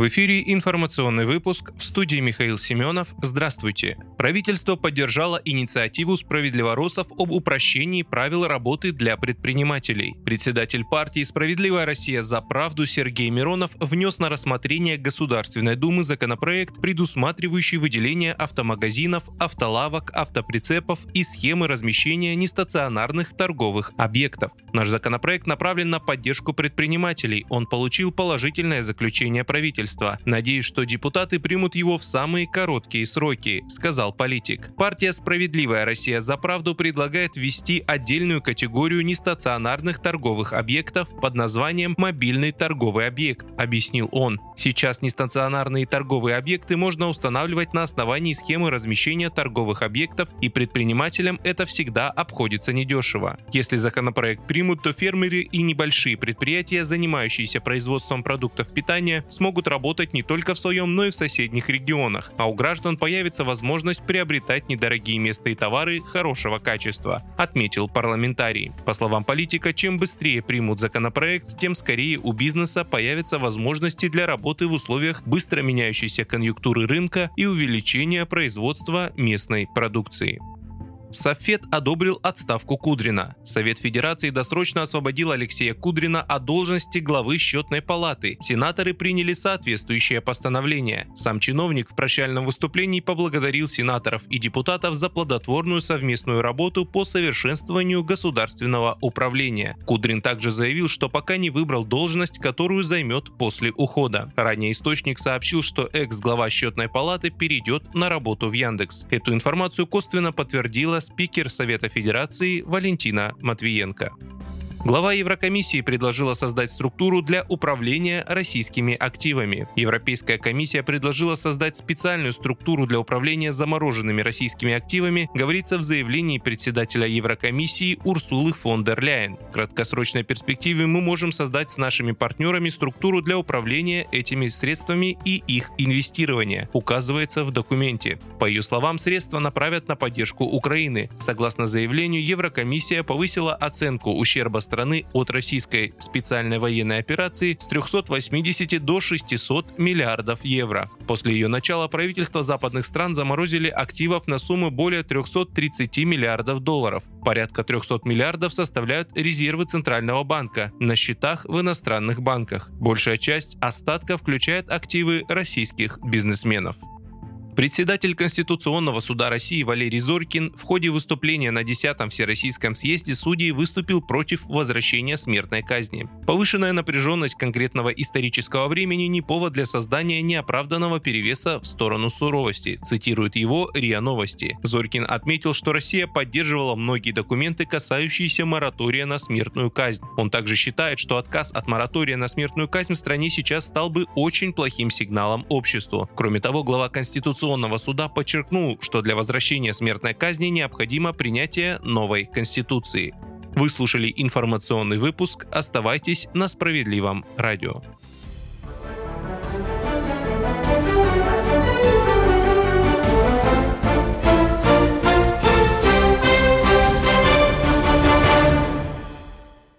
В эфире информационный выпуск в студии Михаил Семенов. Здравствуйте. Правительство поддержало инициативу справедливоросов об упрощении правил работы для предпринимателей. Председатель партии «Справедливая Россия за правду» Сергей Миронов внес на рассмотрение Государственной Думы законопроект, предусматривающий выделение автомагазинов, автолавок, автоприцепов и схемы размещения нестационарных торговых объектов. Наш законопроект направлен на поддержку предпринимателей. Он получил положительное заключение правительства правительства. Надеюсь, что депутаты примут его в самые короткие сроки, сказал политик. Партия «Справедливая Россия за правду» предлагает ввести отдельную категорию нестационарных торговых объектов под названием «мобильный торговый объект», объяснил он. Сейчас нестационарные торговые объекты можно устанавливать на основании схемы размещения торговых объектов, и предпринимателям это всегда обходится недешево. Если законопроект примут, то фермеры и небольшие предприятия, занимающиеся производством продуктов питания, смогут работать не только в своем, но и в соседних регионах, а у граждан появится возможность приобретать недорогие места и товары хорошего качества, отметил парламентарий. По словам политика, чем быстрее примут законопроект, тем скорее у бизнеса появятся возможности для работы в условиях быстро меняющейся конъюнктуры рынка и увеличения производства местной продукции. Софет одобрил отставку Кудрина. Совет Федерации досрочно освободил Алексея Кудрина от должности главы счетной палаты. Сенаторы приняли соответствующее постановление. Сам чиновник в прощальном выступлении поблагодарил сенаторов и депутатов за плодотворную совместную работу по совершенствованию государственного управления. Кудрин также заявил, что пока не выбрал должность, которую займет после ухода. Ранее источник сообщил, что экс-глава счетной палаты перейдет на работу в Яндекс. Эту информацию косвенно подтвердила спикер Совета Федерации Валентина Матвиенко. Глава Еврокомиссии предложила создать структуру для управления российскими активами. Европейская комиссия предложила создать специальную структуру для управления замороженными российскими активами, говорится в заявлении председателя Еврокомиссии Урсулы фон дер Ляйен. В краткосрочной перспективе мы можем создать с нашими партнерами структуру для управления этими средствами и их инвестирования, указывается в документе. По ее словам, средства направят на поддержку Украины. Согласно заявлению, Еврокомиссия повысила оценку ущерба страны от российской специальной военной операции с 380 до 600 миллиардов евро. После ее начала правительства западных стран заморозили активов на сумму более 330 миллиардов долларов. Порядка 300 миллиардов составляют резервы Центрального банка на счетах в иностранных банках. Большая часть остатка включает активы российских бизнесменов. Председатель Конституционного суда России Валерий Зорькин в ходе выступления на 10-м Всероссийском съезде судей выступил против возвращения смертной казни. Повышенная напряженность конкретного исторического времени не повод для создания неоправданного перевеса в сторону суровости, цитирует его РИА Новости. Зорькин отметил, что Россия поддерживала многие документы, касающиеся моратория на смертную казнь. Он также считает, что отказ от моратория на смертную казнь в стране сейчас стал бы очень плохим сигналом обществу. Кроме того, глава Конституционного Конституционного суда подчеркнул, что для возвращения смертной казни необходимо принятие новой Конституции. Вы слушали информационный выпуск. Оставайтесь на справедливом радио.